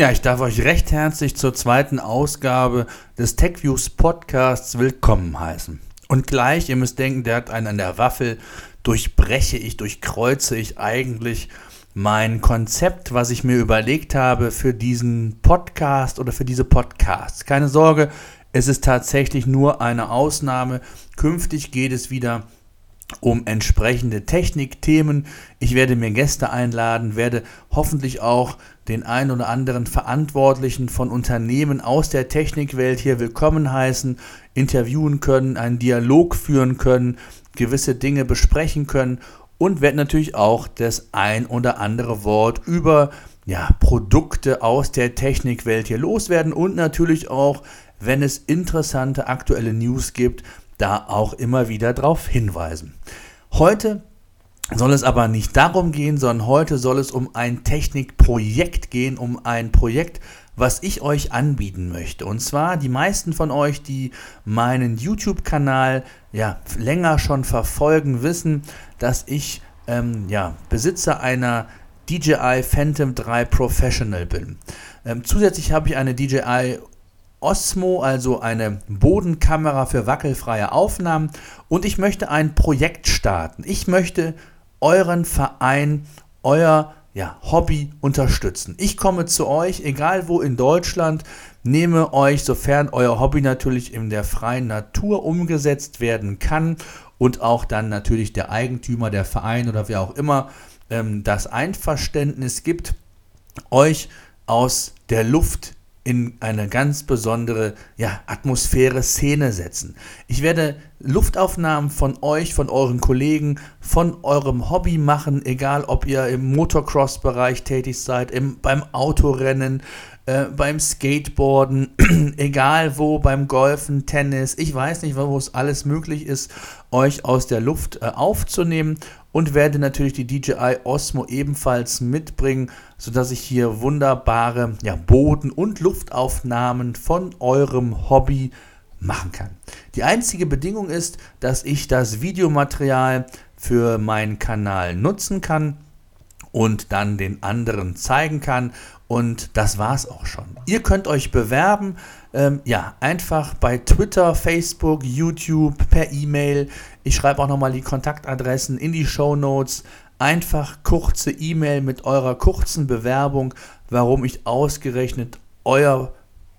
Ja, ich darf euch recht herzlich zur zweiten Ausgabe des TechViews Podcasts willkommen heißen. Und gleich, ihr müsst denken, der hat einen an der Waffel, durchbreche ich, durchkreuze ich eigentlich mein Konzept, was ich mir überlegt habe für diesen Podcast oder für diese Podcasts. Keine Sorge, es ist tatsächlich nur eine Ausnahme. Künftig geht es wieder um entsprechende Technikthemen. Ich werde mir Gäste einladen, werde hoffentlich auch den ein oder anderen Verantwortlichen von Unternehmen aus der Technikwelt hier willkommen heißen, interviewen können, einen Dialog führen können, gewisse Dinge besprechen können und werde natürlich auch das ein oder andere Wort über ja, Produkte aus der Technikwelt hier loswerden und natürlich auch, wenn es interessante aktuelle News gibt, da auch immer wieder darauf hinweisen. Heute soll es aber nicht darum gehen, sondern heute soll es um ein Technikprojekt gehen, um ein Projekt, was ich euch anbieten möchte. Und zwar die meisten von euch, die meinen YouTube-Kanal ja länger schon verfolgen, wissen, dass ich ähm, ja, Besitzer einer DJI Phantom 3 Professional bin. Ähm, zusätzlich habe ich eine DJI Osmo, also eine Bodenkamera für wackelfreie Aufnahmen. Und ich möchte ein Projekt starten. Ich möchte euren Verein, euer ja, Hobby unterstützen. Ich komme zu euch, egal wo in Deutschland, nehme euch, sofern euer Hobby natürlich in der freien Natur umgesetzt werden kann und auch dann natürlich der Eigentümer, der Verein oder wer auch immer ähm, das Einverständnis gibt, euch aus der Luft in eine ganz besondere ja, Atmosphäre, Szene setzen. Ich werde Luftaufnahmen von euch, von euren Kollegen, von eurem Hobby machen, egal ob ihr im Motocross-Bereich tätig seid, im, beim Autorennen, äh, beim Skateboarden, egal wo, beim Golfen, Tennis, ich weiß nicht, wo es alles möglich ist, euch aus der Luft äh, aufzunehmen und werde natürlich die DJI Osmo ebenfalls mitbringen, sodass ich hier wunderbare ja, Boden- und Luftaufnahmen von eurem Hobby machen kann. Die einzige Bedingung ist, dass ich das Videomaterial für meinen Kanal nutzen kann und dann den anderen zeigen kann. Und das war's auch schon. Ihr könnt euch bewerben, ähm, ja, einfach bei Twitter, Facebook, YouTube, per E-Mail. Ich schreibe auch nochmal die Kontaktadressen in die Show Notes. Einfach kurze E-Mail mit eurer kurzen Bewerbung, warum ich ausgerechnet euer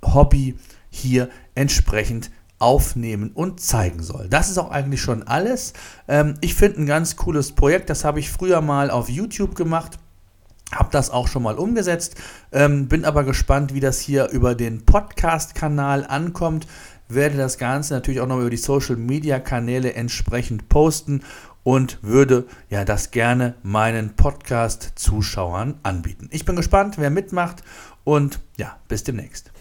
Hobby hier entsprechend aufnehmen und zeigen soll. Das ist auch eigentlich schon alles. Ähm, ich finde ein ganz cooles Projekt, das habe ich früher mal auf YouTube gemacht. Habe das auch schon mal umgesetzt, ähm, bin aber gespannt, wie das hier über den Podcast-Kanal ankommt. Werde das Ganze natürlich auch noch über die Social-Media-Kanäle entsprechend posten und würde ja das gerne meinen Podcast-Zuschauern anbieten. Ich bin gespannt, wer mitmacht und ja, bis demnächst.